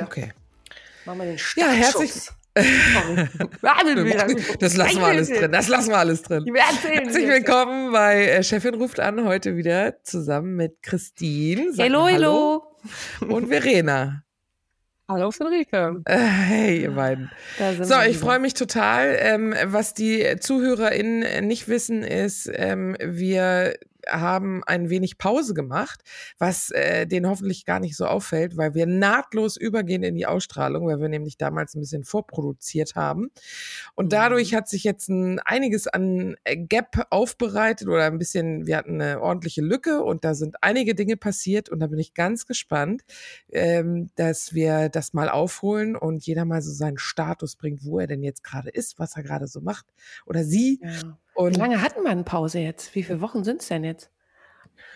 Okay. Machen wir den Ja, herzlich. Das lassen wir alles drin. Das lassen wir alles drin. Herzlich willkommen bei äh, Chefin ruft an. Heute wieder zusammen mit Christine. Hello, hello. Und Verena. Hallo Friederike. Äh, Hey, ihr beiden. So, ich freue mich total. Ähm, was die ZuhörerInnen nicht wissen, ist, ähm, wir haben ein wenig Pause gemacht, was äh, denen hoffentlich gar nicht so auffällt, weil wir nahtlos übergehen in die Ausstrahlung, weil wir nämlich damals ein bisschen vorproduziert haben. Und dadurch hat sich jetzt ein, einiges an äh, Gap aufbereitet oder ein bisschen, wir hatten eine ordentliche Lücke und da sind einige Dinge passiert und da bin ich ganz gespannt, ähm, dass wir das mal aufholen und jeder mal so seinen Status bringt, wo er denn jetzt gerade ist, was er gerade so macht oder sie. Ja. Und Wie lange hatten wir eine Pause jetzt? Wie viele Wochen sind es denn jetzt?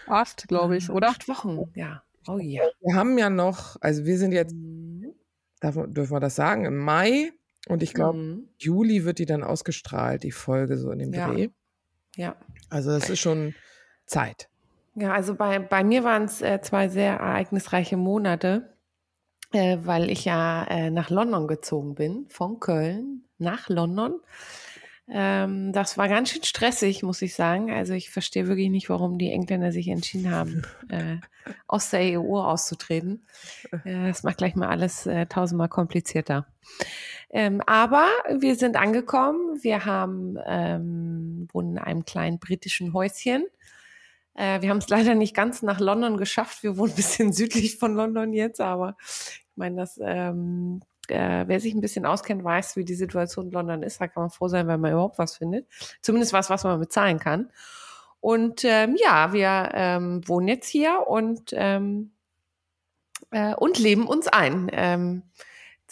Acht, glaube ich, oder? Acht Wochen, ja. Oh ja. wir haben ja noch, also wir sind jetzt, Mhm. darf, dürfen wir das sagen, im Mai und ich glaube, Mhm. Juli wird die dann ausgestrahlt, die Folge so in dem Ja. Dreh. Ja. Also das ist schon Zeit. Ja, also bei, bei mir waren es äh, zwei sehr ereignisreiche Monate, äh, weil ich ja äh, nach London gezogen bin, von Köln nach London. Ähm, das war ganz schön stressig, muss ich sagen. Also ich verstehe wirklich nicht, warum die Engländer sich entschieden haben, äh, aus der EU auszutreten. Äh, das macht gleich mal alles äh, tausendmal komplizierter. Ähm, aber wir sind angekommen. Wir haben ähm, wohnen in einem kleinen britischen Häuschen. Äh, wir haben es leider nicht ganz nach London geschafft. Wir wohnen ein bisschen südlich von London jetzt, aber ich meine, das, ähm, äh, wer sich ein bisschen auskennt, weiß, wie die Situation in London ist. Da kann man froh sein, wenn man überhaupt was findet. Zumindest was, was man bezahlen kann. Und ähm, ja, wir ähm, wohnen jetzt hier und, ähm, äh, und leben uns ein. Ähm,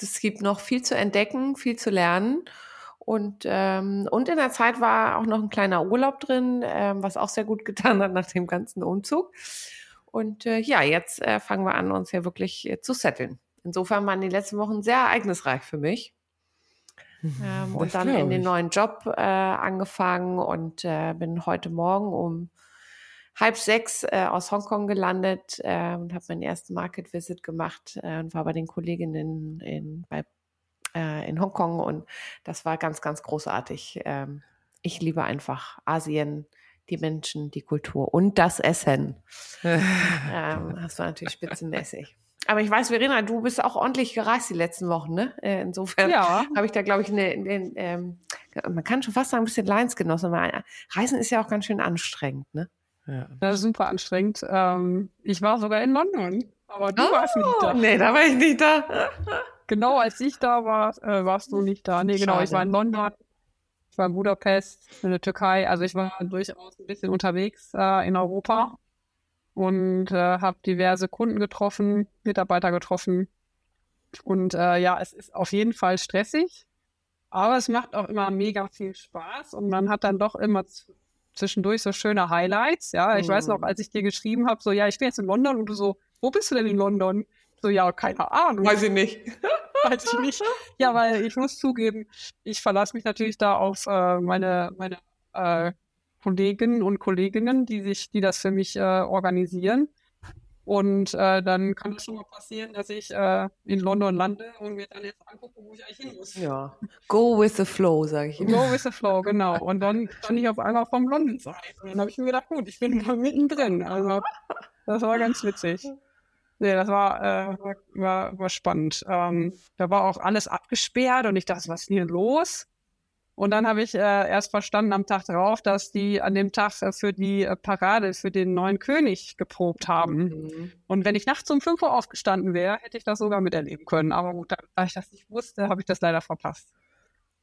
es gibt noch viel zu entdecken, viel zu lernen. Und, ähm, und in der Zeit war auch noch ein kleiner Urlaub drin, ähm, was auch sehr gut getan hat nach dem ganzen Umzug. Und äh, ja, jetzt äh, fangen wir an, uns hier wirklich äh, zu setteln. Insofern waren die letzten Wochen sehr ereignisreich für mich. Ähm, und Das dann in den neuen Job äh, angefangen und äh, bin heute Morgen um halb sechs äh, aus Hongkong gelandet äh, und habe meinen ersten Market Visit gemacht äh, und war bei den Kolleginnen in, bei, äh, in Hongkong und das war ganz, ganz großartig. Ähm, ich liebe einfach Asien, die Menschen, die Kultur und das Essen. Ähm, das war natürlich spitzenmäßig. Aber ich weiß, Verena, du bist auch ordentlich gereist die letzten Wochen, ne? Äh, insofern Ja. habe ich da, glaube ich, eine, eine ähm, man kann schon fast sagen, ein bisschen Leidensgenossen, weil Reisen ist ja auch ganz schön anstrengend, ne? Ja. Das ist super anstrengend. Ähm, ich war sogar in London, aber du warst nicht da. Nee, da war ich nicht da. Genau als ich da war, äh, warst du nicht da. Nee, genau, ich Schade. war in London, ich war in Budapest, in der Türkei. Also ich war durchaus ein bisschen unterwegs äh, in Europa und äh, habe diverse Kunden getroffen, Mitarbeiter getroffen. Und äh, ja, es ist auf jeden Fall stressig, aber es macht auch immer mega viel Spaß und man hat dann doch immer zwischendurch so schöne Highlights. Ja, ich weiß noch, Mhm. als ich dir geschrieben habe, so, ja, ich bin jetzt in London und du so, wo bist du denn in London? So, ja, keine Ahnung. ich nicht. Weiß ich nicht. Ja, weil ich muss zugeben, ich verlasse mich natürlich da auf äh, meine, meine äh, Kollegen und Kolleginnen, die sich, die das für mich äh, organisieren. Und äh, dann kann es schon mal passieren, dass ich äh, in London lande und mir dann jetzt angucke, wo ich eigentlich hin muss. Ja. Go with the flow, sage ich immer. Go with the flow, genau. Und dann stand ich auf einmal vom London sein. Und dann habe ich mir gedacht, gut, ich bin mal mittendrin. Also das war ganz witzig. Nee, das war, äh, war, war, war spannend. Ähm, da war auch alles abgesperrt und ich dachte, was ist hier los? Und dann habe ich äh, erst verstanden am Tag darauf, dass die an dem Tag äh, für die äh, Parade für den neuen König geprobt haben. Mhm. Und wenn ich nachts um 5 Uhr aufgestanden wäre, hätte ich das sogar miterleben können. Aber gut, da, da ich das nicht wusste, habe ich das leider verpasst.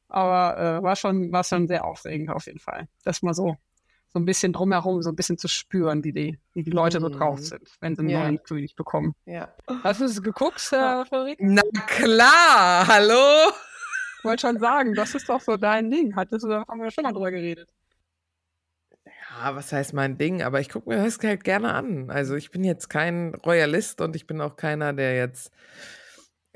Aber äh, war, schon, war schon sehr aufregend auf jeden Fall. Das mal so, so ein bisschen drumherum, so ein bisschen zu spüren, wie die, wie die Leute so drauf mhm. sind, wenn sie einen ja. neuen König bekommen. Ja. Hast du es geguckt, äh, Frederik? Na klar, hallo? Wollte schon sagen, das ist doch so dein Ding. Hattest du, haben wir schon mal drüber geredet. Ja, was heißt mein Ding? Aber ich gucke mir das halt gerne an. Also ich bin jetzt kein Royalist und ich bin auch keiner, der jetzt.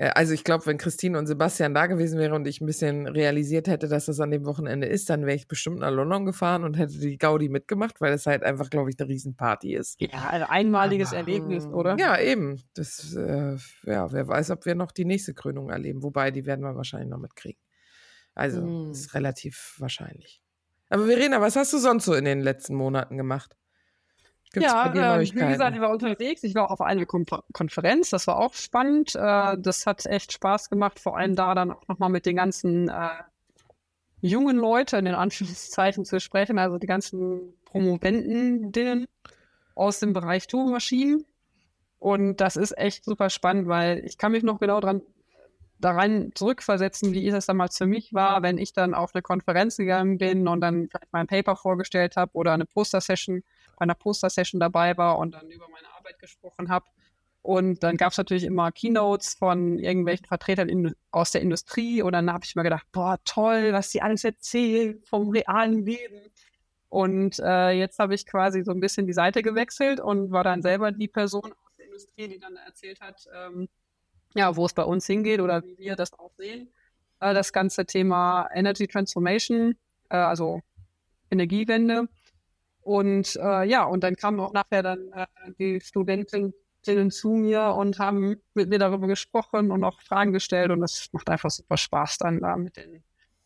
Äh, also ich glaube, wenn Christine und Sebastian da gewesen wären und ich ein bisschen realisiert hätte, dass das an dem Wochenende ist, dann wäre ich bestimmt nach London gefahren und hätte die Gaudi mitgemacht, weil es halt einfach, glaube ich, eine Riesenparty ist. Ja, ein einmaliges Aber, Erlebnis, oder? Ja, eben. Das, äh, ja, wer weiß, ob wir noch die nächste Krönung erleben. Wobei, die werden wir wahrscheinlich noch mitkriegen. Also, mhm. ist relativ wahrscheinlich. Aber Verena, was hast du sonst so in den letzten Monaten gemacht? Gibt's ja, äh, wie gesagt, ich war unterwegs. Ich war auf einer Kon Konferenz. Das war auch spannend. Äh, das hat echt Spaß gemacht. Vor allem da dann auch nochmal mit den ganzen äh, jungen Leuten in Anführungszeichen zu sprechen. Also die ganzen Promovenden aus dem Bereich Turbomaschinen. Und das ist echt super spannend, weil ich kann mich noch genau dran daran zurückversetzen, wie es damals für mich war, wenn ich dann auf eine Konferenz gegangen bin und dann vielleicht mein Paper vorgestellt habe oder eine Poster-Session, bei einer Poster-Session dabei war und dann über meine Arbeit gesprochen habe. Und dann gab es natürlich immer Keynotes von irgendwelchen Vertretern in, aus der Industrie. Und dann habe ich mir gedacht, boah, toll, was die alles erzählen vom realen Leben. Und äh, jetzt habe ich quasi so ein bisschen die Seite gewechselt und war dann selber die Person aus der Industrie, die dann erzählt hat, ähm, ja, wo es bei uns hingeht oder wie wir das auch sehen. Äh, das ganze Thema Energy Transformation, äh, also Energiewende. Und äh, ja, und dann kamen auch nachher dann äh, die Studentinnen zu mir und haben mit mir darüber gesprochen und auch Fragen gestellt. Und das macht einfach super Spaß, dann da mit den,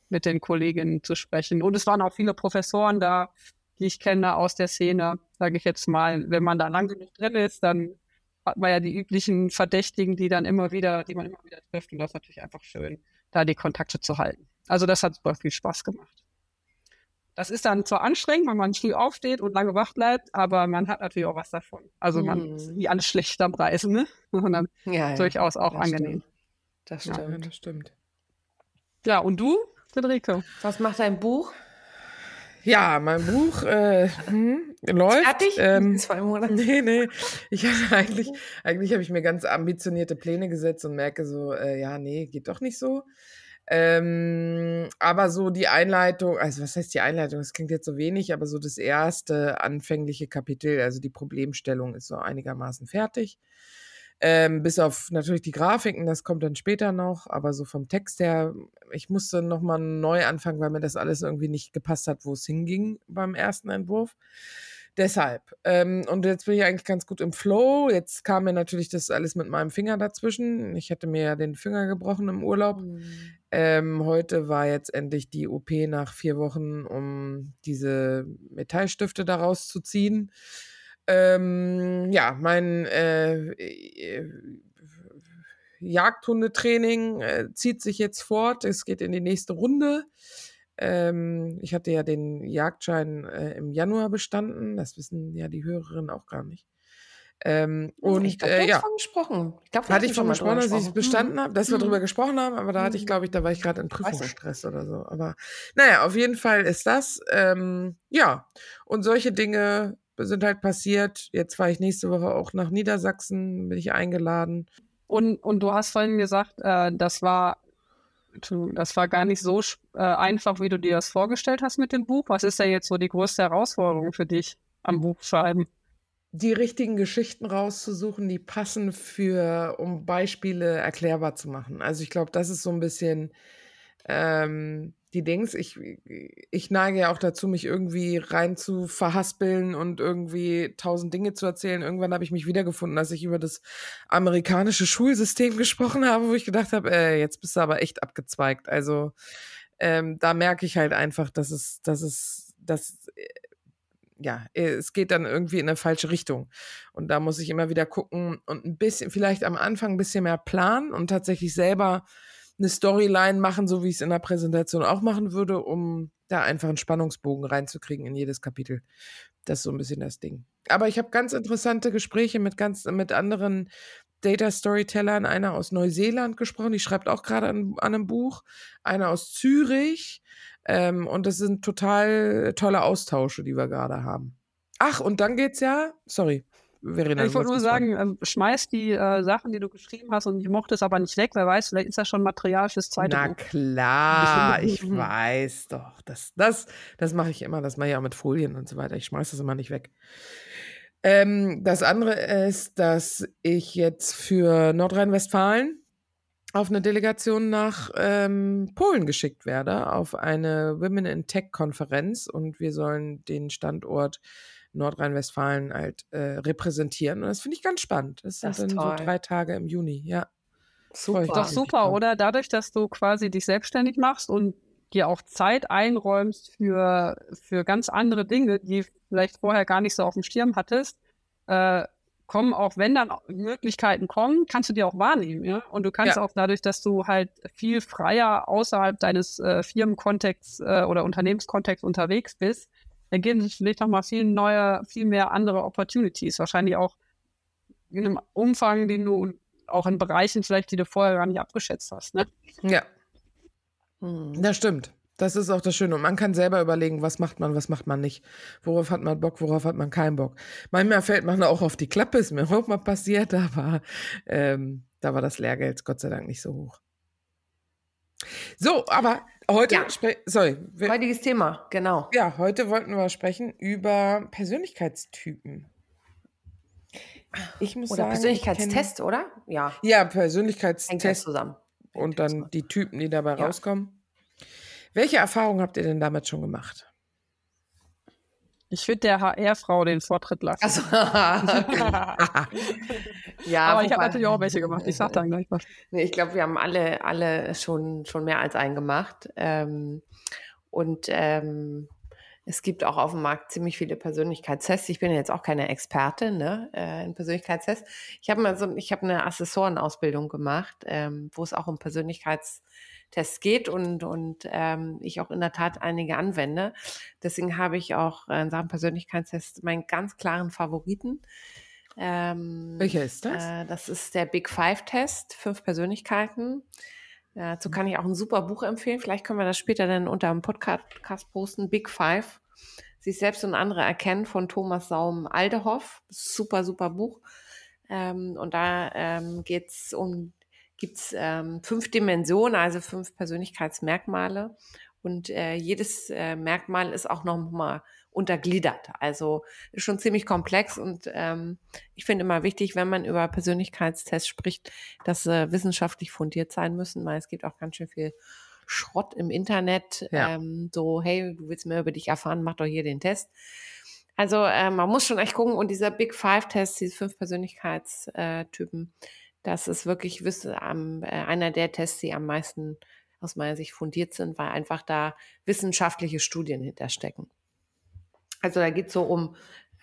mit den Kolleginnen zu sprechen. Und es waren auch viele Professoren da, die ich kenne aus der Szene, sage ich jetzt mal. Wenn man da lang genug drin ist, dann hat man ja die üblichen Verdächtigen, die dann immer wieder, die man immer wieder trifft. Und das ist natürlich einfach schön, da die Kontakte zu halten. Also das hat super viel Spaß gemacht. Das ist dann zwar anstrengend, wenn man früh aufsteht und lange wach bleibt, aber man hat natürlich auch was davon. Also man mhm. ist nie alles schlecht am Reisen, ne? Sondern ja, ja. durchaus auch das angenehm. Stimmt. Das stimmt. Ja, das stimmt. Ja, und du, Friederike? Was macht dein Buch? Ja, mein Buch äh, hm, läuft. Fertig? Ähm, zwei Monate. Nee, nee. Ich habe eigentlich, eigentlich habe ich mir ganz ambitionierte Pläne gesetzt und merke so, äh, ja, nee, geht doch nicht so. Ähm, aber so die Einleitung, also was heißt die Einleitung? Das klingt jetzt so wenig, aber so das erste anfängliche Kapitel, also die Problemstellung ist so einigermaßen fertig. Ähm, bis auf natürlich die Grafiken, das kommt dann später noch, aber so vom Text her, ich musste nochmal neu anfangen, weil mir das alles irgendwie nicht gepasst hat, wo es hinging beim ersten Entwurf. Deshalb. Ähm, und jetzt bin ich eigentlich ganz gut im Flow. Jetzt kam mir natürlich das alles mit meinem Finger dazwischen. Ich hätte mir ja den Finger gebrochen im Urlaub. Mhm. Ähm, heute war jetzt endlich die OP nach vier Wochen, um diese Metallstifte daraus zu ziehen. Ähm, ja, mein äh, äh, Jagdhundetraining äh, zieht sich jetzt fort. Es geht in die nächste Runde. Ähm, ich hatte ja den Jagdschein äh, im Januar bestanden. Das wissen ja die Hörerinnen auch gar nicht. Ähm, und ich glaub, äh, ja, gesprochen. Ich glaub, hatte ich von gesprochen, dass ich es bestanden mhm. habe, dass wir mhm. darüber gesprochen haben, aber da hatte ich, mhm. glaube ich, da war ich gerade in Prüfungsstress oder so. Aber naja, auf jeden Fall ist das. Ähm, ja, und solche Dinge sind halt passiert. Jetzt fahre ich nächste Woche auch nach Niedersachsen, bin ich eingeladen. Und, und du hast vorhin gesagt, äh, das war das war gar nicht so äh, einfach, wie du dir das vorgestellt hast mit dem Buch. Was ist da jetzt so die größte Herausforderung für dich am Buchschreiben? Die richtigen Geschichten rauszusuchen, die passen für, um Beispiele erklärbar zu machen. Also ich glaube, das ist so ein bisschen ähm, die Dings, ich, ich neige ja auch dazu, mich irgendwie rein zu verhaspeln und irgendwie tausend Dinge zu erzählen. Irgendwann habe ich mich wiedergefunden, als ich über das amerikanische Schulsystem gesprochen habe, wo ich gedacht habe, äh, jetzt bist du aber echt abgezweigt. Also ähm, da merke ich halt einfach, dass es, dass es, dass ja, es geht dann irgendwie in eine falsche Richtung. Und da muss ich immer wieder gucken und ein bisschen, vielleicht am Anfang ein bisschen mehr planen und tatsächlich selber eine Storyline machen, so wie ich es in der Präsentation auch machen würde, um da einfach einen Spannungsbogen reinzukriegen in jedes Kapitel. Das ist so ein bisschen das Ding. Aber ich habe ganz interessante Gespräche mit ganz mit anderen Data Storytellern, einer aus Neuseeland gesprochen, die schreibt auch gerade an, an, einem Buch, einer aus Zürich. Ähm, und das sind total tolle Austausche, die wir gerade haben. Ach, und dann geht's ja, sorry, Verena, ich wollte nur sagen, ähm, schmeiß die äh, Sachen, die du geschrieben hast und ich mochte es aber nicht weg. Wer weiß, vielleicht ist das schon Material fürs zweite Na Buch. klar, ich weiß doch. Das, das, das mache ich immer. Das mache ich auch mit Folien und so weiter. Ich schmeiß das immer nicht weg. Ähm, das andere ist, dass ich jetzt für Nordrhein-Westfalen auf eine Delegation nach ähm, Polen geschickt werde, auf eine Women in Tech-Konferenz und wir sollen den Standort Nordrhein-Westfalen halt äh, repräsentieren. Und das finde ich ganz spannend. Das, das sind dann toll. so drei Tage im Juni, ja. Super. Doch super, oder? Dadurch, dass du quasi dich selbstständig machst und dir auch Zeit einräumst für, für ganz andere Dinge, die vielleicht vorher gar nicht so auf dem Schirm hattest, äh, kommen auch, wenn dann Möglichkeiten kommen, kannst du die auch wahrnehmen, ja. Und du kannst ja. auch dadurch, dass du halt viel freier außerhalb deines äh, Firmenkontexts äh, oder Unternehmenskontexts unterwegs bist, ergeben sich vielleicht nochmal viel neue, viel mehr andere Opportunities. Wahrscheinlich auch in einem Umfang, den du auch in Bereichen vielleicht, die du vorher gar nicht abgeschätzt hast. Ne? Ja. Hm. Das stimmt. Das ist auch das Schöne. Und man kann selber überlegen, was macht man, was macht man nicht. Worauf hat man Bock, worauf hat man keinen Bock. Manchmal fällt man auch auf die Klappe, ist mir auch mal passiert, aber ähm, da war das Lehrgeld Gott sei Dank nicht so hoch. So, aber heute, ja. sorry. Heutiges Thema, genau. Ja, heute wollten wir sprechen über Persönlichkeitstypen. Ich muss oder sagen, Persönlichkeitstest, oder? Ja. Ja, Persönlichkeitstest. zusammen. Und dann die Typen, die dabei ja. rauskommen. Welche Erfahrungen habt ihr denn damit schon gemacht? Ich würde der HR-Frau den Vortritt lassen. Also, ja, aber ich habe natürlich auch welche gemacht. Ich sag dann gleich was. Nee, ich glaube, wir haben alle, alle schon, schon mehr als einen gemacht. Ähm, und ähm, es gibt auch auf dem Markt ziemlich viele Persönlichkeitstests. Ich bin jetzt auch keine Expertin ne, äh, in Persönlichkeitstests. Ich habe mal so, ich habe eine Assessorenausbildung gemacht, ähm, wo es auch um Persönlichkeitstests Tests geht und, und ähm, ich auch in der Tat einige anwende. Deswegen habe ich auch äh, in Sachen Persönlichkeitstest meinen ganz klaren Favoriten. Ähm, Welcher ist das? Äh, das ist der Big Five-Test, fünf Persönlichkeiten. Dazu kann ich auch ein super Buch empfehlen. Vielleicht können wir das später dann unter dem Podcast posten. Big Five. Sich selbst und andere erkennen von Thomas Saum Aldehoff. Super, super Buch. Ähm, und da ähm, es um gibt es ähm, fünf Dimensionen, also fünf Persönlichkeitsmerkmale. Und äh, jedes äh, Merkmal ist auch nochmal untergliedert. Also ist schon ziemlich komplex und ähm, ich finde immer wichtig, wenn man über Persönlichkeitstests spricht, dass sie äh, wissenschaftlich fundiert sein müssen, weil es gibt auch ganz schön viel Schrott im Internet. Ja. Ähm, so, hey, du willst mehr über dich erfahren, mach doch hier den Test. Also äh, man muss schon echt gucken und dieser Big Five-Test, diese fünf Persönlichkeitstypen, das ist wirklich wisse, ähm, einer der Tests, die am meisten aus meiner Sicht fundiert sind, weil einfach da wissenschaftliche Studien hinterstecken. Also da geht es so um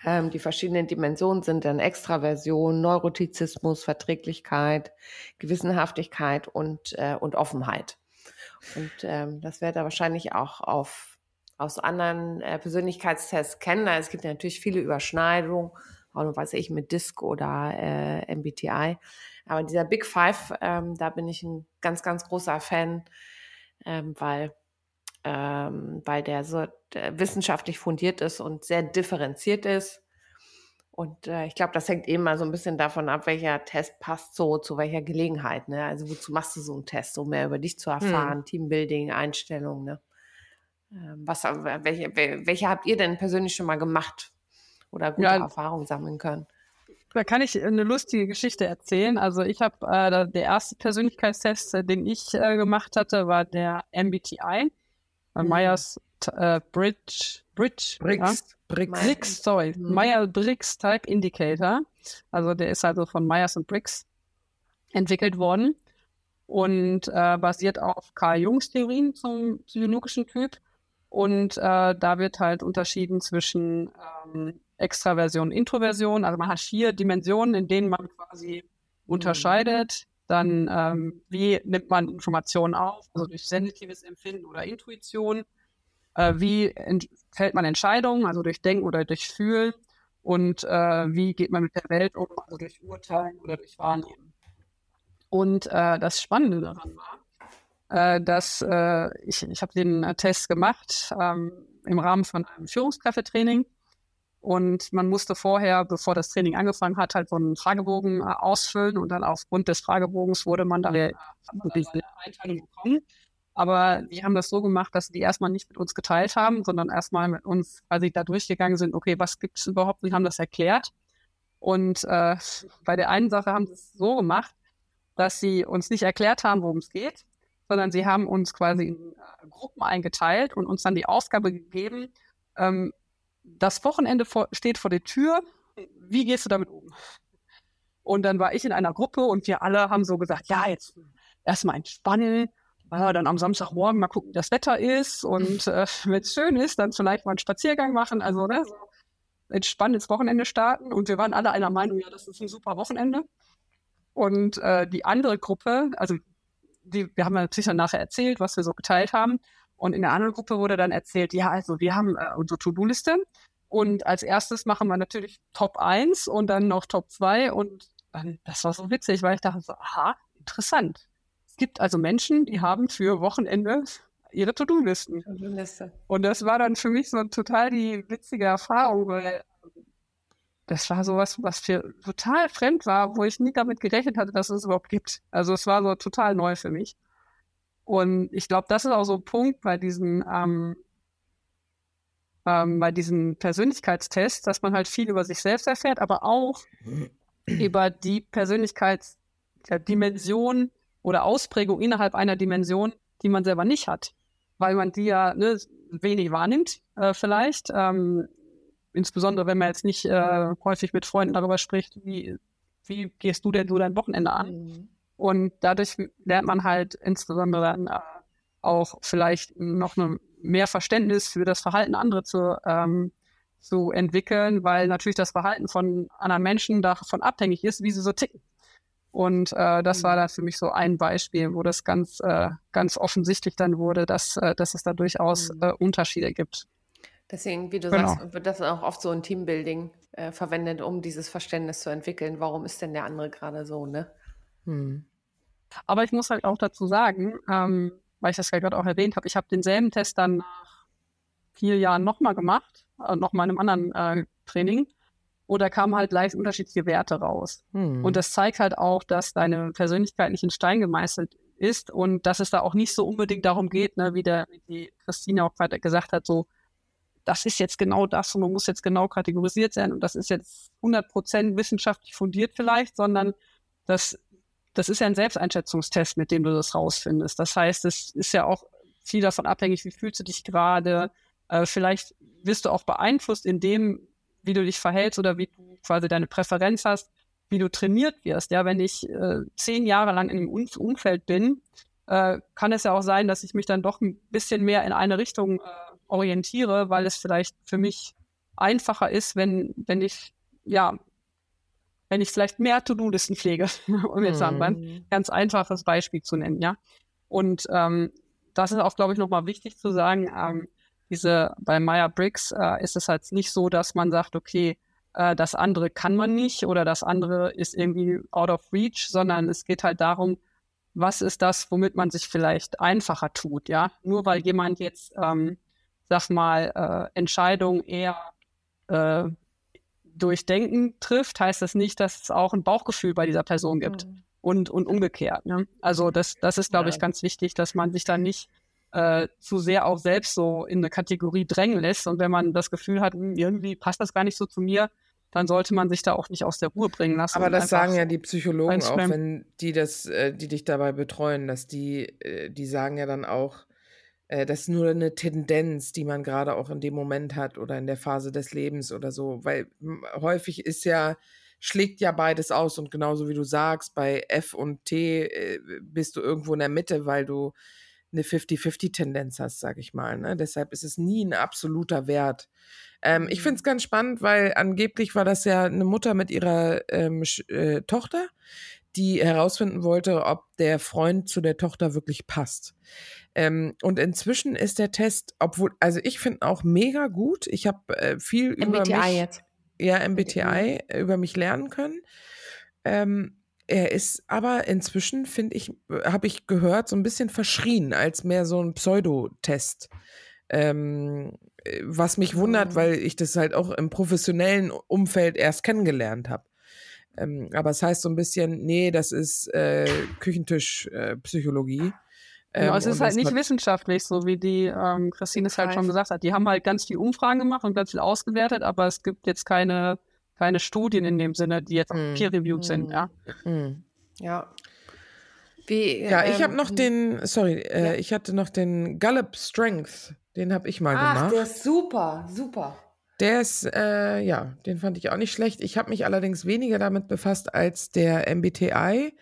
ähm, die verschiedenen Dimensionen sind dann Extraversion, Neurotizismus, Verträglichkeit, Gewissenhaftigkeit und, äh, und Offenheit. Und ähm, das werdet ihr wahrscheinlich auch auf, aus anderen äh, Persönlichkeitstests kennen. Es gibt natürlich viele Überschneidungen, auch weiß ich, mit DISC oder äh, MBTI. Aber dieser Big Five, ähm, da bin ich ein ganz, ganz großer Fan, ähm, weil, ähm, weil der so der wissenschaftlich fundiert ist und sehr differenziert ist. Und äh, ich glaube, das hängt eben mal so ein bisschen davon ab, welcher Test passt so zu welcher Gelegenheit. Ne? Also wozu machst du so einen Test, um mehr über dich zu erfahren, hm. Teambuilding, Einstellung. Ne? Ähm, was, welche, welche habt ihr denn persönlich schon mal gemacht oder gute ja, Erfahrungen sammeln können? Da kann ich eine lustige Geschichte erzählen. Also ich habe äh, der erste Persönlichkeitstest, äh, den ich äh, gemacht hatte, war der MBTI, mhm. Myers äh, Bridge, Bridge, Briggs, ja? Briggs. Briggs, sorry, mhm. Myers Briggs Type Indicator. Also der ist also von Myers und Briggs entwickelt worden und äh, basiert auf Carl Jungs Theorien zum psychologischen Typ Und äh, da wird halt unterschieden zwischen ähm, Extraversion und Introversion. Also man hat vier Dimensionen, in denen man quasi mhm. unterscheidet. Dann, ähm, wie nimmt man Informationen auf, also durch sensitives Empfinden oder Intuition. Äh, wie fällt man Entscheidungen, also durch Denken oder durch Fühlen. Und äh, wie geht man mit der Welt um, also durch Urteilen oder durch Wahrnehmen. Und äh, das Spannende daran war, äh, dass äh, ich, ich habe den äh, Test gemacht ähm, im Rahmen von einem Führungskräftetraining. Und man musste vorher, bevor das Training angefangen hat, halt so einen Fragebogen äh, ausfüllen und dann aufgrund des Fragebogens wurde man dann äh, diese Einteilung bekommen. Aber wir haben das so gemacht, dass die erstmal nicht mit uns geteilt haben, sondern erstmal mit uns quasi da durchgegangen sind, okay, was gibt es überhaupt? Wir haben das erklärt. Und äh, bei der einen Sache haben sie es so gemacht, dass sie uns nicht erklärt haben, worum es geht, sondern sie haben uns quasi in äh, Gruppen eingeteilt und uns dann die Aufgabe gegeben, ähm, das Wochenende vor, steht vor der Tür, wie gehst du damit um? Und dann war ich in einer Gruppe und wir alle haben so gesagt, ja, jetzt erstmal entspannen, ja, dann am Samstagmorgen mal gucken, wie das Wetter ist und äh, wenn es schön ist, dann vielleicht mal einen Spaziergang machen, also ne, so entspanntes Wochenende starten und wir waren alle einer Meinung, ja, das ist ein super Wochenende. Und äh, die andere Gruppe, also die, wir haben natürlich dann nachher erzählt, was wir so geteilt haben. Und in der anderen Gruppe wurde dann erzählt, ja, also wir haben äh, unsere To-Do-Liste. Und als erstes machen wir natürlich Top 1 und dann noch Top 2. Und dann, das war so witzig, weil ich dachte so, aha, interessant. Es gibt also Menschen, die haben für Wochenende ihre To-Do-Listen. To und das war dann für mich so total die witzige Erfahrung, weil das war sowas, was für total fremd war, wo ich nie damit gerechnet hatte, dass es überhaupt gibt. Also es war so total neu für mich. Und ich glaube, das ist auch so ein Punkt bei diesen, ähm, ähm, bei diesen Persönlichkeitstests, dass man halt viel über sich selbst erfährt, aber auch über die Persönlichkeitsdimension oder Ausprägung innerhalb einer Dimension, die man selber nicht hat, weil man die ja ne, wenig wahrnimmt, äh, vielleicht. Ähm, insbesondere wenn man jetzt nicht äh, häufig mit Freunden darüber spricht, wie, wie gehst du denn so dein Wochenende an? Mhm. Und dadurch lernt man halt insbesondere dann äh, auch vielleicht noch eine, mehr Verständnis für das Verhalten anderer zu, ähm, zu entwickeln, weil natürlich das Verhalten von anderen Menschen davon abhängig ist, wie sie so ticken. Und äh, das war mhm. dann für mich so ein Beispiel, wo das ganz, äh, ganz offensichtlich dann wurde, dass, äh, dass es da durchaus mhm. äh, Unterschiede gibt. Deswegen, wie du genau. sagst, wird das auch oft so ein Teambuilding äh, verwendet, um dieses Verständnis zu entwickeln. Warum ist denn der andere gerade so, ne? Hm. Aber ich muss halt auch dazu sagen, ähm, weil ich das ja gerade auch erwähnt habe, ich habe denselben Test dann nach vier Jahren nochmal gemacht, äh, nochmal in einem anderen äh, Training. Und da kamen halt leicht unterschiedliche Werte raus. Hm. Und das zeigt halt auch, dass deine Persönlichkeit nicht in Stein gemeißelt ist und dass es da auch nicht so unbedingt darum geht, ne, wie, der, wie die Christine auch gerade gesagt hat, so das ist jetzt genau das und man muss jetzt genau kategorisiert sein und das ist jetzt 100% wissenschaftlich fundiert vielleicht, sondern das, das ist ja ein Selbsteinschätzungstest, mit dem du das rausfindest. Das heißt, es ist ja auch viel davon abhängig, wie fühlst du dich gerade. Äh, vielleicht wirst du auch beeinflusst in dem, wie du dich verhältst oder wie du quasi deine Präferenz hast, wie du trainiert wirst. Ja, wenn ich äh, zehn Jahre lang in einem Umfeld bin, äh, kann es ja auch sein, dass ich mich dann doch ein bisschen mehr in eine Richtung äh, orientiere, weil es vielleicht für mich einfacher ist, wenn, wenn ich, ja, wenn ich vielleicht mehr To-Do-Listen pflege, um jetzt mhm. ein ganz einfaches Beispiel zu nennen, ja. Und ähm, das ist auch, glaube ich, nochmal wichtig zu sagen, ähm, diese, bei Meyer Briggs äh, ist es halt nicht so, dass man sagt, okay, äh, das andere kann man nicht oder das andere ist irgendwie out of reach, sondern es geht halt darum, was ist das, womit man sich vielleicht einfacher tut, ja. Nur weil jemand jetzt ähm, sag mal, äh, Entscheidungen eher äh, durch Denken trifft, heißt das nicht, dass es auch ein Bauchgefühl bei dieser Person gibt. Mhm. Und, und umgekehrt. Ne? Also das, das ist, glaube ja. ich, ganz wichtig, dass man sich dann nicht äh, zu sehr auch selbst so in eine Kategorie drängen lässt. Und wenn man das Gefühl hat, hm, irgendwie passt das gar nicht so zu mir, dann sollte man sich da auch nicht aus der Ruhe bringen lassen. Aber das sagen ja die Psychologen auch, wenn die das, äh, die dich dabei betreuen, dass die, äh, die sagen ja dann auch, äh, das ist nur eine Tendenz, die man gerade auch in dem Moment hat oder in der Phase des Lebens oder so, weil häufig ist ja, schlägt ja beides aus und genauso wie du sagst, bei F und T äh, bist du irgendwo in der Mitte, weil du eine 50-50-Tendenz hast, sag ich mal. Ne? Deshalb ist es nie ein absoluter Wert. Ähm, ich finde es ganz spannend, weil angeblich war das ja eine Mutter mit ihrer ähm, äh, Tochter, die herausfinden wollte, ob der Freund zu der Tochter wirklich passt. Ähm, und inzwischen ist der Test, obwohl, also ich finde auch mega gut. Ich habe äh, viel MBTI über mich, jetzt. ja MBTI MBTI. über mich lernen können. Ähm, er ist aber inzwischen, finde ich, habe ich gehört, so ein bisschen verschrien als mehr so ein Pseudotest. Ähm, was mich wundert, mhm. weil ich das halt auch im professionellen Umfeld erst kennengelernt habe. Ähm, aber es heißt so ein bisschen, nee, das ist äh, Küchentischpsychologie. Äh, genau, es ist halt nicht wissenschaftlich, so wie die ähm, Christine es halt schon gesagt hat. Die haben halt ganz viel Umfragen gemacht und ganz viel ausgewertet, aber es gibt jetzt keine, keine Studien in dem Sinne, die jetzt mm. peer-reviewed mm. sind. Ja. Mm. Ja. Wie, ja, ähm, ich habe noch den, sorry, äh, ja. ich hatte noch den Gallup Strength, den habe ich mal Ach, gemacht. Ach, der ist super, super. Der ist, äh, ja, den fand ich auch nicht schlecht. Ich habe mich allerdings weniger damit befasst als der MBTI.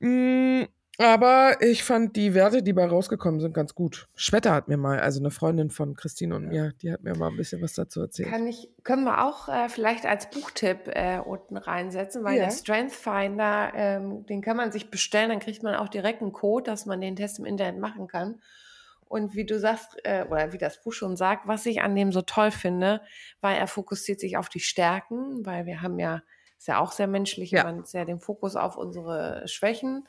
Mm, aber ich fand die Werte, die bei rausgekommen sind, ganz gut. Schwetter hat mir mal, also eine Freundin von Christine und mir, die hat mir mal ein bisschen was dazu erzählt. Kann ich, können wir auch äh, vielleicht als Buchtipp äh, unten reinsetzen, weil ja. der Strength Finder, ähm, den kann man sich bestellen, dann kriegt man auch direkt einen Code, dass man den Test im Internet machen kann. Und wie du sagst, äh, oder wie das Buch schon sagt, was ich an dem so toll finde, weil er fokussiert sich auf die Stärken, weil wir haben ja, ist ja auch sehr menschlich, ja. man sehr den Fokus auf unsere Schwächen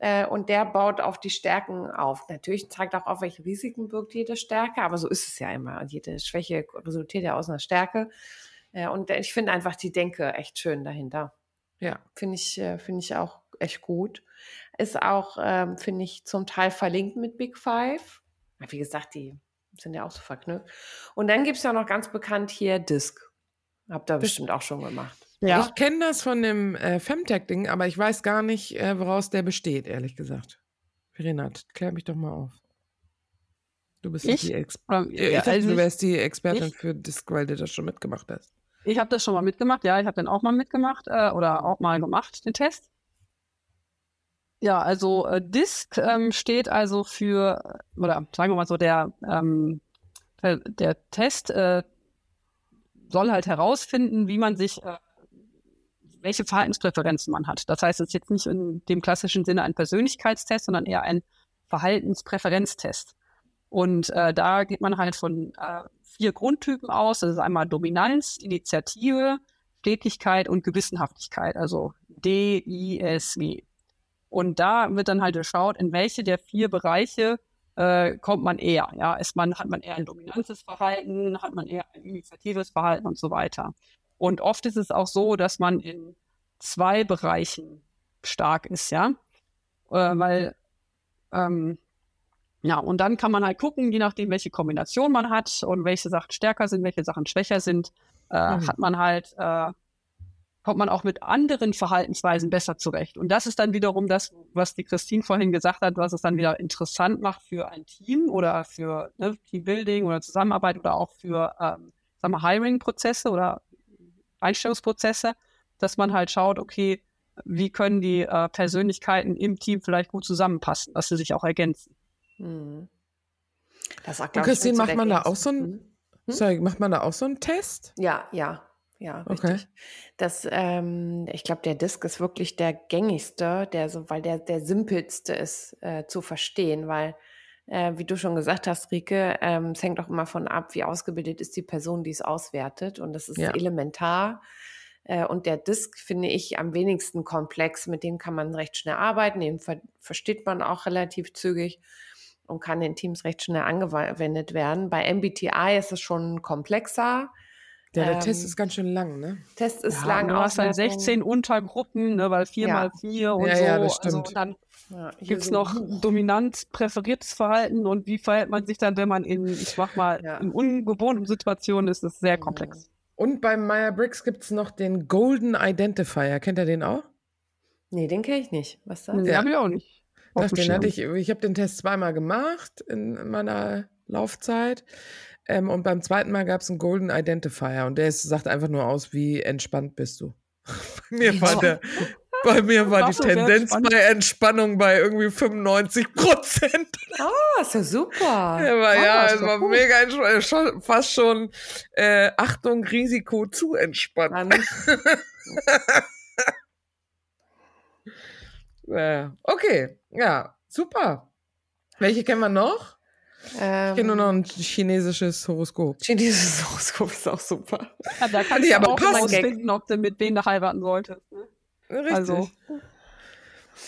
äh, und der baut auf die Stärken auf. Natürlich zeigt auch auf, welche Risiken birgt jede Stärke, aber so ist es ja immer. Und jede Schwäche resultiert ja aus einer Stärke. Äh, und ich finde einfach die Denke echt schön dahinter. Ja, finde ich, äh, finde ich auch echt gut. Ist auch, ähm, finde ich, zum Teil verlinkt mit Big Five. Wie gesagt, die sind ja auch so verknüpft. Und dann gibt es ja noch ganz bekannt hier Disc. Habt ihr bestimmt auch schon gemacht. Ja. Ich kenne das von dem äh, Femtech-Ding, aber ich weiß gar nicht, äh, woraus der besteht, ehrlich gesagt. Renat, klär mich doch mal auf. Du bist ich? die Ex um, ja, ich dachte, also du wärst die Expertin ich? für Disc, weil du das schon mitgemacht hast. Ich habe das schon mal mitgemacht, ja, ich habe den auch mal mitgemacht äh, oder auch mal gemacht, den Test. Ja, also äh, DISC ähm, steht also für, oder sagen wir mal so, der, ähm, der, der Test äh, soll halt herausfinden, wie man sich äh, welche Verhaltenspräferenzen man hat. Das heißt, es ist jetzt nicht in dem klassischen Sinne ein Persönlichkeitstest, sondern eher ein Verhaltenspräferenztest. Und äh, da geht man halt von äh, vier Grundtypen aus. Das ist einmal Dominanz, Initiative, Stetigkeit und Gewissenhaftigkeit, also D, I, S, W. Und da wird dann halt geschaut, in welche der vier Bereiche äh, kommt man eher. Ja, ist man, hat man eher ein dominantes Verhalten, hat man eher ein initiatives Verhalten und so weiter. Und oft ist es auch so, dass man in zwei Bereichen stark ist, ja. Äh, weil, ähm, ja, und dann kann man halt gucken, je nachdem, welche Kombination man hat und welche Sachen stärker sind, welche Sachen schwächer sind, äh, mhm. hat man halt, äh, kommt man auch mit anderen Verhaltensweisen besser zurecht. Und das ist dann wiederum das, was die Christine vorhin gesagt hat, was es dann wieder interessant macht für ein Team oder für ne, Teambuilding oder Zusammenarbeit oder auch für, ähm, sagen wir, Hiring-Prozesse oder Einstellungsprozesse, dass man halt schaut, okay, wie können die äh, Persönlichkeiten im Team vielleicht gut zusammenpassen, dass sie sich auch ergänzen. Hm. Das sagt, Christine, macht man da auch so ein, hm? sorry, macht man da auch so einen Test? Ja, ja, ja, richtig. Okay. Das, ähm, ich glaube, der Disk ist wirklich der gängigste, der so, weil der der simpelste ist äh, zu verstehen, weil äh, wie du schon gesagt hast, Rike, ähm, es hängt auch immer von ab, wie ausgebildet ist die Person, die es auswertet. Und das ist ja. elementar. Äh, und der Disk finde ich am wenigsten komplex. Mit dem kann man recht schnell arbeiten. Den ver versteht man auch relativ zügig und kann in Teams recht schnell angewendet werden. Bei MBTI ist es schon komplexer. Ja, der ähm, Test ist ganz schön lang, ne? Test ist ja, lang. Du hast dann 16 Untergruppen, ne, weil 4 ja. mal 4 und ja, so. Ja, das also stimmt. Also dann ja, gibt es noch dominant präferiertes Verhalten und wie verhält man sich dann, wenn man in, ich mach mal, ja. in ungewohnten Situationen ist, ist sehr komplex. Und beim Meyer-Briggs gibt es noch den Golden Identifier. Kennt ihr den auch? Nee, den kenne ich nicht. Was da? Den ja. habe ich auch nicht. Das, den hatte ich, ich habe den Test zweimal gemacht in meiner Laufzeit. Ähm, und beim zweiten Mal gab es einen Golden Identifier und der ist, sagt einfach nur aus, wie entspannt bist du. Bei mir war der, Bei mir war die Tendenz bei Entspannung bei irgendwie 95 Prozent. Oh, ist ja super. Ja, war, oh, ja es war gut. mega entspannt. Fast schon äh, Achtung, Risiko zu entspannt. ja, okay, ja, super. Welche kennen wir noch? Ähm, ich kenne nur noch ein chinesisches Horoskop. Chinesisches Horoskop ist auch super. Ja, da kannst du aber auch rausfinden, ob du mit wem du heiraten solltest. Ne? Richtig. Also.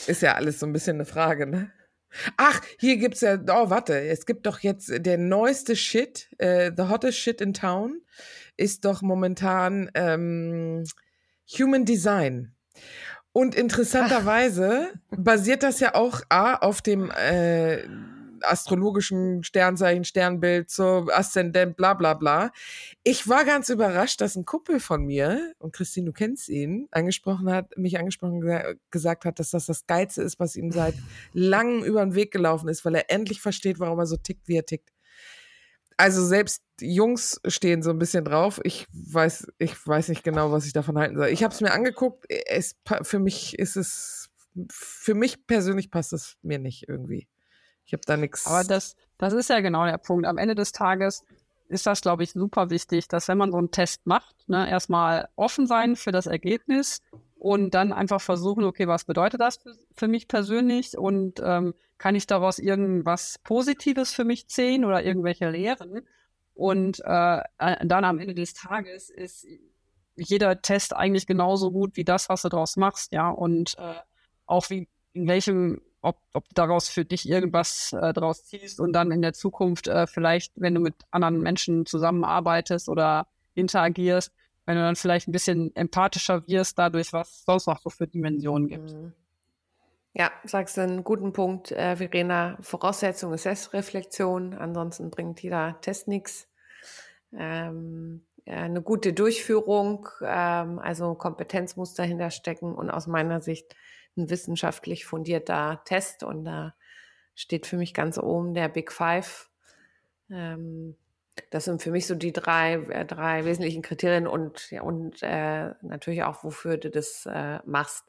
Ist ja alles so ein bisschen eine Frage, ne? Ach, hier gibt's ja, oh, warte, es gibt doch jetzt der neueste Shit, äh, the hottest shit in town, ist doch momentan ähm, Human Design. Und interessanterweise Ach. basiert das ja auch A, auf dem äh, astrologischen Sternzeichen, Sternbild, so Aszendent, bla bla bla. Ich war ganz überrascht, dass ein Kumpel von mir, und Christine, du kennst ihn, angesprochen hat, mich angesprochen gesagt hat, dass das das Geilste ist, was ihm seit langem über den Weg gelaufen ist, weil er endlich versteht, warum er so tickt, wie er tickt. Also selbst Jungs stehen so ein bisschen drauf. Ich weiß, ich weiß nicht genau, was ich davon halten soll. Ich habe es mir angeguckt. Es, für mich ist es, für mich persönlich passt es mir nicht irgendwie. Ich habe da nichts. Aber das, das ist ja genau der Punkt. Am Ende des Tages ist das, glaube ich, super wichtig, dass wenn man so einen Test macht, ne, erstmal offen sein für das Ergebnis und dann einfach versuchen, okay, was bedeutet das für, für mich persönlich und ähm, kann ich daraus irgendwas Positives für mich ziehen oder irgendwelche Lehren? Und äh, dann am Ende des Tages ist jeder Test eigentlich genauso gut wie das, was du daraus machst, ja. Und äh, auch wie in welchem ob, ob daraus für dich irgendwas äh, daraus ziehst und dann in der Zukunft äh, vielleicht, wenn du mit anderen Menschen zusammenarbeitest oder interagierst, wenn du dann vielleicht ein bisschen empathischer wirst, dadurch, was sonst noch so für Dimensionen gibt. Mhm. Ja, sagst du einen guten Punkt, äh, Verena. Voraussetzung ist Selbstreflexion, ansonsten bringt jeder Test nichts. Ähm, eine gute Durchführung, ähm, also Kompetenz muss dahinter stecken und aus meiner Sicht ein wissenschaftlich fundierter Test und da steht für mich ganz oben der Big Five. Ähm, das sind für mich so die drei, äh, drei wesentlichen Kriterien und, ja, und äh, natürlich auch, wofür du das äh, machst.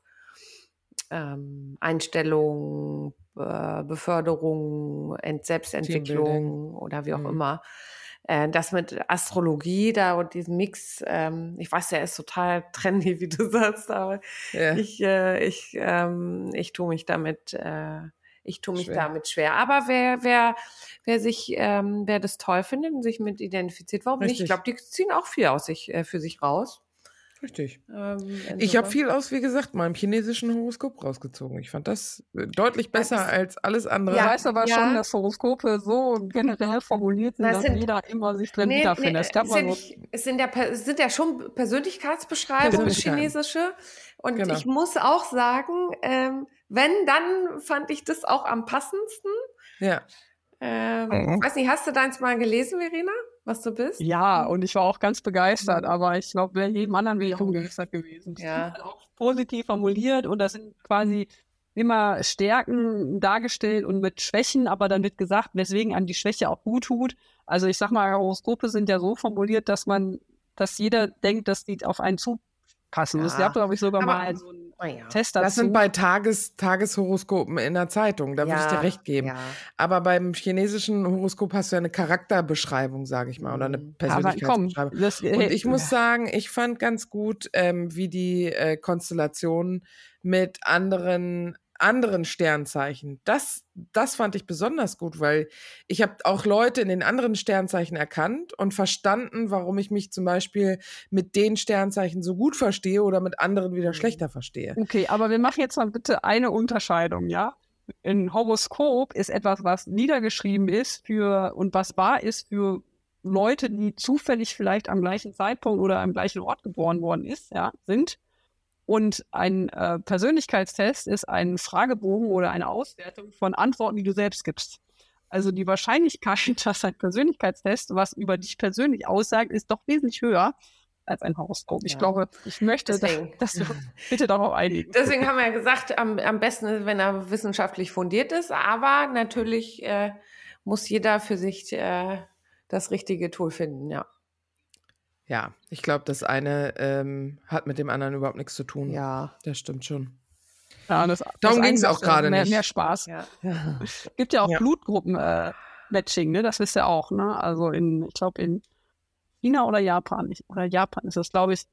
Ähm, Einstellung, äh, Beförderung, Ent Selbstentwicklung oder wie auch mhm. immer. Äh, das mit Astrologie da und diesem Mix, ähm, ich weiß, der ist total trendy, wie du sagst, aber ja. ich, äh, ich, ähm, ich tue mich damit, äh, ich tue mich schwer. damit schwer. Aber wer, wer, wer sich, ähm, wer das toll findet und sich mit identifiziert, warum Richtig. nicht? Ich glaube, die ziehen auch viel aus sich, äh, für sich raus. Richtig. Ähm, ich habe viel aus, wie gesagt, meinem chinesischen Horoskop rausgezogen. Ich fand das äh, deutlich besser das, als alles andere. Ja, weiß aber ja. schon, dass Horoskope so generell formuliert sind, das dass sind, jeder immer sich drin nee, wiederfindet. Nee, es, sind, so es sind, ja, es sind ja schon Persönlichkeitsbeschreibungen, chinesische. Und genau. ich muss auch sagen, ähm, wenn, dann fand ich das auch am passendsten. Ja. Ähm, mhm. Weiß nicht, hast du deins mal gelesen, Verena? Was du bist? Ja, und ich war auch ganz begeistert, mhm. aber ich glaube, bei jedem anderen wäre ich auch begeistert gewesen. Ja. Halt auch positiv formuliert und das sind quasi immer Stärken dargestellt und mit Schwächen, aber dann wird gesagt, weswegen an die Schwäche auch gut tut. Also ich sag mal, Horoskope sind ja so formuliert, dass man, dass jeder denkt, dass die auf einen zupassen. Ja. Es gab, glaube ich, sogar aber, mal so ein Oh ja. Test dazu. Das sind bei Tages, Tageshoroskopen in der Zeitung, da ja, würde ich dir recht geben. Ja. Aber beim chinesischen Horoskop hast du ja eine Charakterbeschreibung, sage ich mal, oder eine Persönlichkeitsbeschreibung. Komm, das, Und ich muss sagen, ich fand ganz gut, ähm, wie die äh, Konstellation mit anderen anderen Sternzeichen. Das, das fand ich besonders gut, weil ich habe auch Leute in den anderen Sternzeichen erkannt und verstanden, warum ich mich zum Beispiel mit den Sternzeichen so gut verstehe oder mit anderen wieder mhm. schlechter verstehe. Okay, aber wir machen jetzt mal bitte eine Unterscheidung, ja? Ein Horoskop ist etwas, was niedergeschrieben ist für und was wahr ist für Leute, die zufällig vielleicht am gleichen Zeitpunkt oder am gleichen Ort geboren worden ist, ja, sind. Und ein äh, Persönlichkeitstest ist ein Fragebogen oder eine Auswertung von Antworten, die du selbst gibst. Also die Wahrscheinlichkeit, dass ein Persönlichkeitstest was über dich persönlich aussagt, ist doch wesentlich höher als ein Horoskop. Ich ja. glaube, ich möchte, Deswegen. dass, dass wir bitte darauf einigen. Deswegen haben wir ja gesagt, am, am besten ist, wenn er wissenschaftlich fundiert ist. Aber natürlich äh, muss jeder für sich äh, das richtige Tool finden, ja. Ja, ich glaube, das eine ähm, hat mit dem anderen überhaupt nichts zu tun. Ja. Das stimmt schon. Ja, das, Darum ging es auch gerade mehr, nicht. Mehr Spaß. Ja. Gibt ja auch Ja. Blutgruppen-Matching, ne? Das wisst ihr auch, ne? Also in, ich glaube, in China oder Japan. Ich, oder Japan ist das, glaube ich.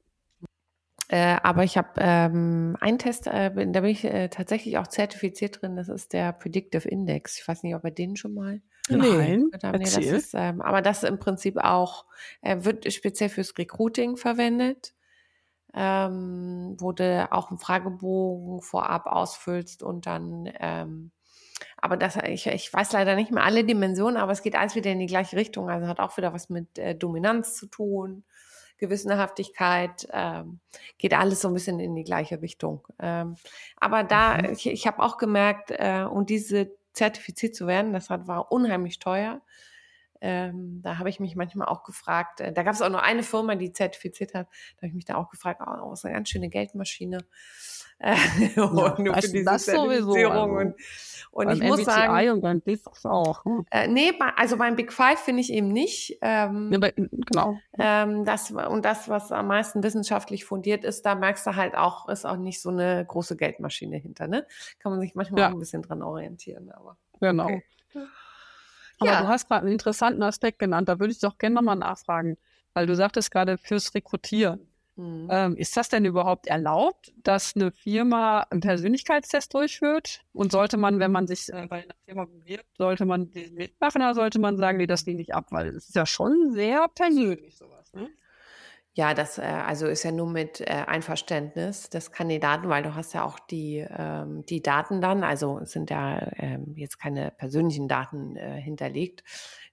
Äh, aber ich habe ähm, einen Test, äh, bin- da bin ich äh, tatsächlich auch zertifiziert drin. Das ist der Predictive Index. Ich weiß nicht, ob ihr den schon mal Nein. Nee, das ist, ähm, aber das im Prinzip auch äh, wird speziell fürs Recruiting verwendet, ähm, wo du auch einen Fragebogen vorab ausfüllst und dann ähm, aber das, ich, ich weiß leider nicht mehr alle Dimensionen, aber es geht alles wieder in die gleiche Richtung. Also hat auch wieder was mit äh, Dominanz zu tun, Gewissenhaftigkeit, ähm, geht alles so ein bisschen in die gleiche Richtung. Ähm, aber da, Mhm. ich, ich habe auch gemerkt, äh, um diese zertifiziert zu werden, das war unheimlich teuer. Ähm, da habe ich mich manchmal auch gefragt, äh, da gab es auch nur eine Firma, die zertifiziert hat, da habe ich mich da auch gefragt, oh, das ist eine ganz schöne Geldmaschine. Äh, und nur das- das sowieso, also. und und ich muss MBTI sagen, und beim BIS auch. Hm. äh, nee, also beim Big Five finde ich eben nicht. Ähm, Ja, bei, genau. ähm, das, und das, was am meisten wissenschaftlich fundiert ist, da merkst du halt auch, ist auch nicht so eine große Geldmaschine hinter, ne? Kann man sich manchmal Ja. auch ein bisschen dran orientieren, aber. Genau. Okay. Aber Ja. du hast gerade einen interessanten Aspekt genannt, da würde ich doch gerne nochmal nachfragen, weil du sagtest gerade fürs Rekrutieren. Hm. Ähm, ist das denn überhaupt erlaubt, dass eine Firma einen Persönlichkeitstest durchführt? Und sollte man, wenn man sich äh, bei einer Firma bewirbt, sollte man den mitmachen oder sollte man sagen, nee, das nehme ich ab? Weil es ist ja schon sehr persönlich sowas. Ne? Ja, das äh, also ist ja nur mit äh, Einverständnis des Kandidaten, weil du hast ja auch die, ähm, die Daten dann, also es sind ja ähm, jetzt keine persönlichen Daten äh, hinterlegt,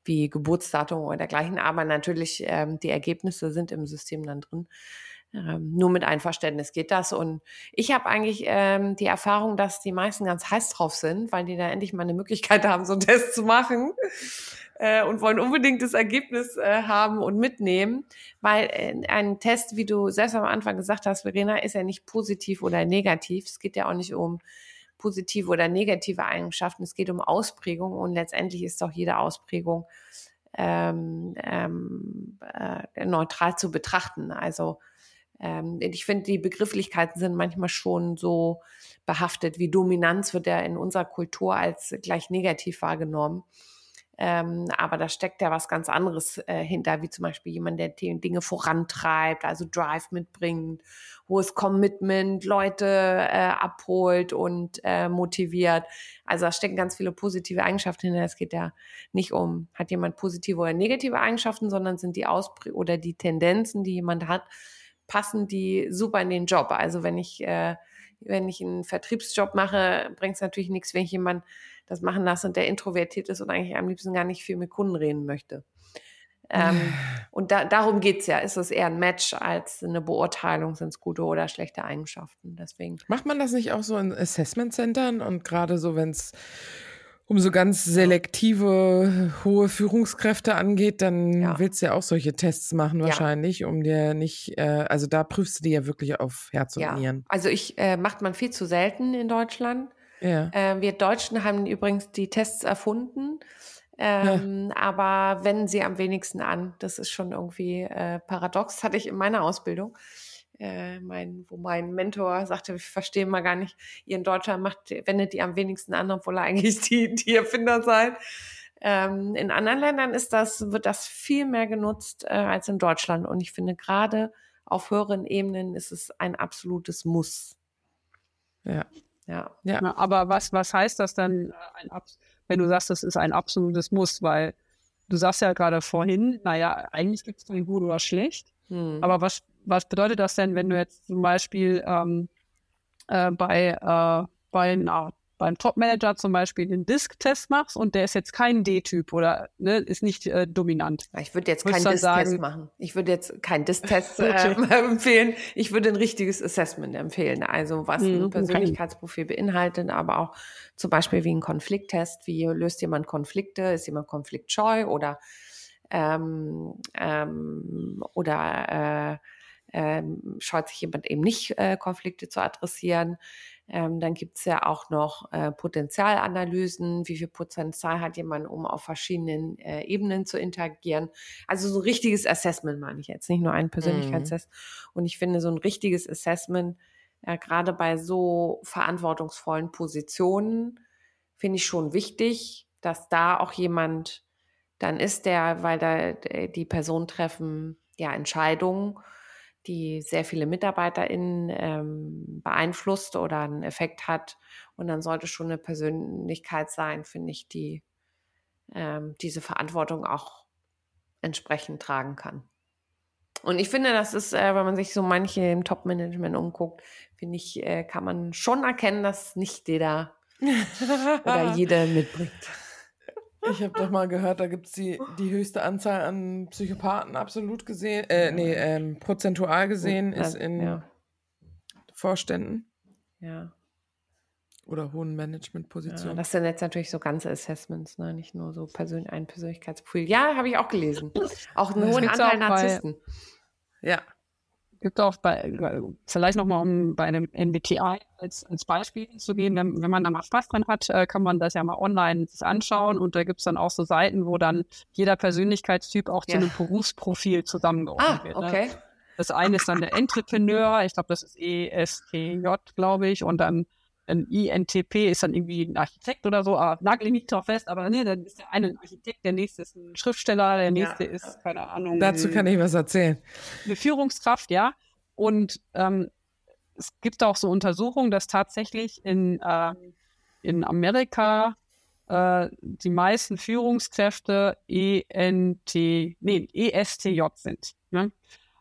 wie Geburtsdatum oder dergleichen, aber natürlich ähm, die Ergebnisse sind im System dann drin. Ähm, nur mit Einverständnis geht das. Und ich habe eigentlich ähm, die Erfahrung, dass die meisten ganz heiß drauf sind, weil die da endlich mal eine Möglichkeit haben, so einen Test zu machen äh, und wollen unbedingt das Ergebnis äh, haben und mitnehmen, weil äh, ein Test, wie du selbst am Anfang gesagt hast, Verena, ist ja nicht positiv oder negativ. Es geht ja auch nicht um positive oder negative Eigenschaften. Es geht um Ausprägung und letztendlich ist doch jede Ausprägung ähm, ähm, äh, neutral zu betrachten. Also ähm, ich finde, die Begrifflichkeiten sind manchmal schon so behaftet, wie Dominanz wird ja in unserer Kultur als gleich negativ wahrgenommen. Ähm, aber da steckt ja was ganz anderes äh, hinter, wie zum Beispiel jemand, der Dinge vorantreibt, also Drive mitbringt, hohes Commitment, Leute äh, abholt und äh, motiviert. Also da stecken ganz viele positive Eigenschaften hinter. Es geht ja nicht um, hat jemand positive oder negative Eigenschaften, sondern sind die Ausprägungen oder die Tendenzen, die jemand hat, passen die super in den Job. Also wenn ich, äh, wenn ich einen Vertriebsjob mache, bringt es natürlich nichts, wenn ich jemanden das machen lasse und der introvertiert ist und eigentlich am liebsten gar nicht viel mit Kunden reden möchte. Ähm, und da, darum geht's ja. Ist es eher ein Match als eine Beurteilung, sind es gute oder schlechte Eigenschaften. Deswegen. Macht man das nicht auch so in Assessment-Centern und gerade so, wenn es um so ganz selektive, hohe Führungskräfte angeht, dann Ja. willst du ja auch solche Tests machen Ja. wahrscheinlich, um dir nicht, äh, also da prüfst du die ja wirklich auf Herz und Ja, Nieren. also ich äh, macht man viel zu selten in Deutschland. Ja. Äh, wir Deutschen haben übrigens die Tests erfunden. Ähm, Aber wenden sie am wenigsten an. Das ist schon irgendwie äh, paradox. Das hatte ich in meiner Ausbildung. Äh, mein, wo mein Mentor sagte, ich verstehe mal gar nicht, ihr in Deutschland macht, wendet die am wenigsten an, obwohl ihr eigentlich die, die Erfinder seid. Ähm, in anderen Ländern ist das, wird das viel mehr genutzt äh, als in Deutschland. Und ich finde, gerade auf höheren Ebenen ist es ein absolutes Muss. Ja. Ja. Ja. Ja, aber was, was heißt das dann, äh, wenn du sagst, das ist ein absolutes Muss? Weil du sagst ja gerade vorhin, naja, eigentlich gibt es kein gut oder schlecht. Hm. Aber was, was bedeutet das denn, wenn du jetzt zum Beispiel ähm, äh, bei, äh, bei einer, beim Top-Manager zum Beispiel den Disk-Test machst und der ist jetzt kein D-Typ oder ne, ist nicht äh, dominant? Ich würde jetzt keinen sagen- machen. Ich würde jetzt keinen Diss-Test Okay. ähm, empfehlen. Ich würde ein richtiges Assessment empfehlen. Also was Mhm, ein okay. Persönlichkeitsprofil beinhaltet, aber auch zum Beispiel wie ein Konflikttest. Wie löst jemand Konflikte? Ist jemand konfliktscheu oder ähm, ähm, oder äh, ähm, scheut sich jemand eben nicht, äh, Konflikte zu adressieren. Ähm, dann gibt's ja auch noch äh, Potenzialanalysen, wie viel Potenzial hat jemand, um auf verschiedenen äh, Ebenen zu interagieren. Also so ein richtiges Assessment meine ich jetzt, nicht nur einen Persönlichkeitstest. Und ich finde, so ein richtiges Assessment ja, gerade bei so verantwortungsvollen Positionen finde ich schon wichtig, dass da auch jemand dann ist, der, weil da die Personen treffen ja Entscheidungen, die sehr viele MitarbeiterInnen ähm, beeinflusst oder einen Effekt hat. Und dann sollte schon eine Persönlichkeit sein, finde ich, die ähm, diese Verantwortung auch entsprechend tragen kann. Und ich finde, das ist, äh, wenn man sich so manche im Top-Management umguckt, finde ich, äh, kann man schon erkennen, dass nicht jeder oder jede mitbringt. Ich habe doch mal gehört, da gibt es die, die höchste Anzahl an Psychopathen absolut gesehen, äh, nee, ähm, prozentual gesehen, ist in ja. Vorständen. Ja. Oder hohen Managementpositionen. Ja, das sind jetzt natürlich so ganze Assessments, ne? nicht nur so Persön ein Persönlichkeitsprofil. Ja, habe ich auch gelesen. Auch einen hohen Anteil Narzissten. Ja. Gibt auch bei, vielleicht nochmal, um bei einem MBTI als, als Beispiel zu gehen, wenn, wenn man da mal Spaß dran hat, äh, kann man das ja mal online sich anschauen und da gibt es dann auch so Seiten, wo dann jeder Persönlichkeitstyp auch ja. zu einem Berufsprofil zusammengeordnet ah, wird. Ne? Okay. Das eine ist dann der Entrepreneur, ich glaube, das ist ESTJ, glaube ich, und dann ein INTP ist dann irgendwie ein Architekt oder so, aber nagel ich nicht drauf fest, aber ne, dann ist der eine ein Architekt, der nächste ist ein Schriftsteller, der nächste ja. ist, keine Ahnung. Dazu kann ich was erzählen. Eine Führungskraft, ja. Und ähm, es gibt auch so Untersuchungen, dass tatsächlich in, äh, in Amerika äh, die meisten Führungskräfte ENT, nee, ESTJ sind. Ne?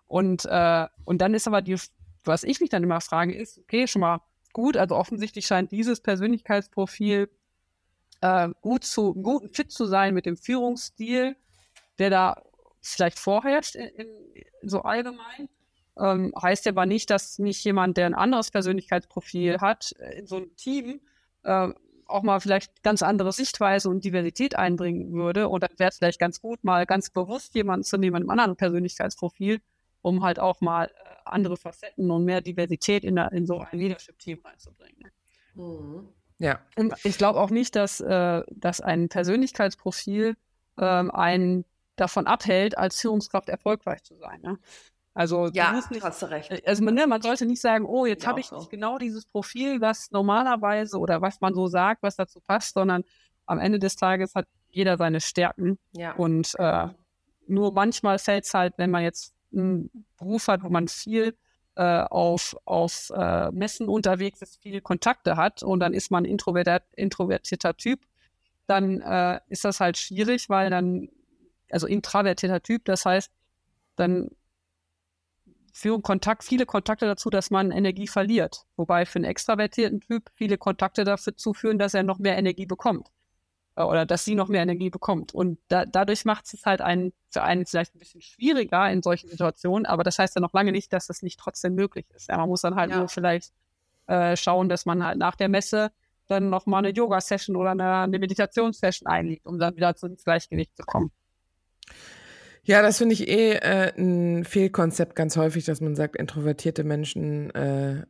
Und, äh, und dann ist aber die, was ich mich dann immer frage, ist, okay, schon mal gut. Also offensichtlich scheint dieses Persönlichkeitsprofil äh, gut zu, gut fit zu sein mit dem Führungsstil, der da vielleicht vorherrscht in, in, so allgemein. Ähm, heißt aber nicht, dass nicht jemand, der ein anderes Persönlichkeitsprofil hat, in so einem Team äh, auch mal vielleicht ganz andere Sichtweise und Diversität einbringen würde. Und dann wäre es vielleicht ganz gut, mal ganz bewusst jemanden zu nehmen mit einem anderen Persönlichkeitsprofil, um halt auch mal äh, andere Facetten und mehr Diversität in, der, in so ein Leadership-Team reinzubringen. Mhm. Ja. Und ich glaube auch nicht, dass, äh, dass ein Persönlichkeitsprofil ähm, einen davon abhält, als Führungskraft erfolgreich zu sein. Ne? Also ja, nicht, hast du recht. Äh, also man, ne, man sollte nicht sagen, oh, jetzt habe ich so. nicht genau dieses Profil, was normalerweise oder was man so sagt, was dazu passt, sondern am Ende des Tages hat jeder seine Stärken. Ja. Und äh, nur manchmal fällt es halt, wenn man jetzt einen Beruf hat, wo man viel äh, auf, auf äh, Messen unterwegs ist, viele Kontakte hat und dann ist man introvertiert, introvertierter Typ, dann äh, ist das halt schwierig, weil dann, also introvertierter Typ, das heißt, dann führen Kontakt, viele Kontakte dazu, dass man Energie verliert. Wobei für einen extravertierten Typ viele Kontakte dazu führen, dass er noch mehr Energie bekommt. Äh, oder dass sie noch mehr Energie bekommt. Und da, dadurch macht es halt einen, für einen vielleicht ein bisschen schwieriger in solchen Situationen, aber das heißt ja noch lange nicht, dass das nicht trotzdem möglich ist. Ja, man muss dann halt ja. nur vielleicht äh, schauen, dass man halt nach der Messe dann nochmal eine Yoga-Session oder eine, eine Meditationssession einlegt, um dann wieder ins Gleichgewicht zu kommen. Ja, das finde ich eh äh, ein Fehlkonzept ganz häufig, dass man sagt, introvertierte Menschen äh,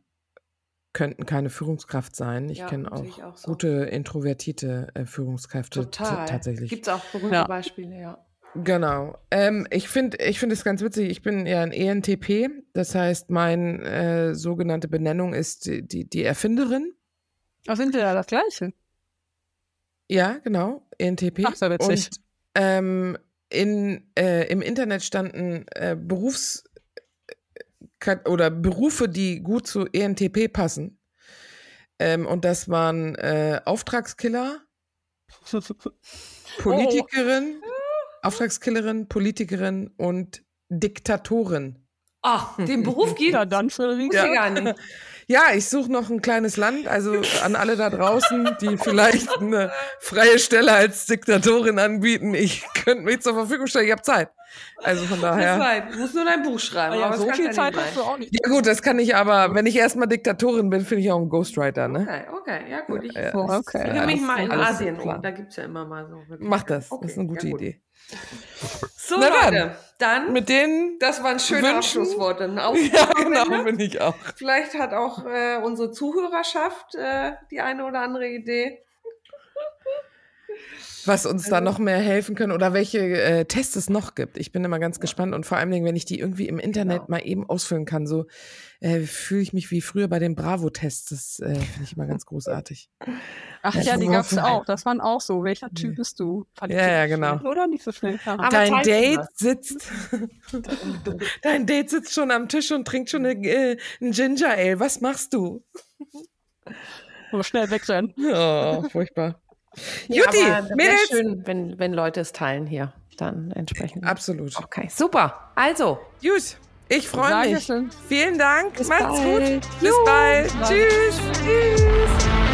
könnten keine Führungskraft sein. Ich ja, kenne auch, auch so. gute introvertierte äh, Führungskräfte tatsächlich. Gibt es auch berühmte ja. Beispiele, ja. Genau. Ähm, ich finde ich finde es ganz witzig. Ich bin ja ein ENTP. Das heißt, meine äh, sogenannte Benennung ist die, die, die Erfinderin. Ach, sind wir ja das Gleiche? Ja, genau. ENTP. Ach, so witzig. Und ähm, in, äh, im Internet standen äh, Berufs- oder Berufe, die gut zu ENTP passen. Ähm, und das waren äh, Auftragskiller, Politikerin, oh. Auftragskillerin, Politikerin und Diktatorin. Ah, den Beruf geht ja dann für ja. gar nicht. Ja, ich suche noch ein kleines Land, also an alle da draußen, die vielleicht eine freie Stelle als Diktatorin anbieten. Ich könnte mich zur Verfügung stellen, ich habe Zeit. Also von daher. Zeit. Du musst nur dein Buch schreiben. Ja, aber so viel Zeit hast du auch nicht. Ja gut, das kann ich aber, wenn ich erstmal Diktatorin bin, finde ich auch einen Ghostwriter, ne? Okay, okay, ja gut. Ich, ja, okay. ich ja, mich mal in Asien um, da gibt es ja immer mal so. Mach das, okay, das ist eine gute ja, Idee. So, Na Leute, dann, dann, mit denen. Das waren schöne Wünschen. Abschlussworte. ja, genau, bin ich auch. Vielleicht hat auch äh, unsere Zuhörerschaft äh, die eine oder andere Idee. Was uns da noch mehr helfen können oder welche äh, Tests es noch gibt. Ich bin immer ganz gespannt und vor allem, wenn ich die irgendwie im Internet Genau. mal eben ausfüllen kann, so äh, fühle ich mich wie früher bei den Bravo-Tests. Das äh, finde ich immer ganz großartig. Ach Ja, ja, die gab's hoffe- auch. Das waren auch so. Welcher Typ bist du? Fand Ja, ja, genau. schnell, Oder nicht so schnell. Ja. Aber Dein Date sitzt, dein Date sitzt schon am Tisch und trinkt schon eine, äh, ein Ginger Ale. Was machst du? Aber schnell wegrennen. Oh, furchtbar. Ja, Jutti, aber das wär Mädels. schön, wenn, wenn Leute es teilen hier. Dann entsprechend. Absolut. Okay, super. Also, Gut, ich freue mich. Dankeschön. Vielen Dank. Bis Macht's bald. gut. Bis bald. Bis bald. Tschüss. Tschüss.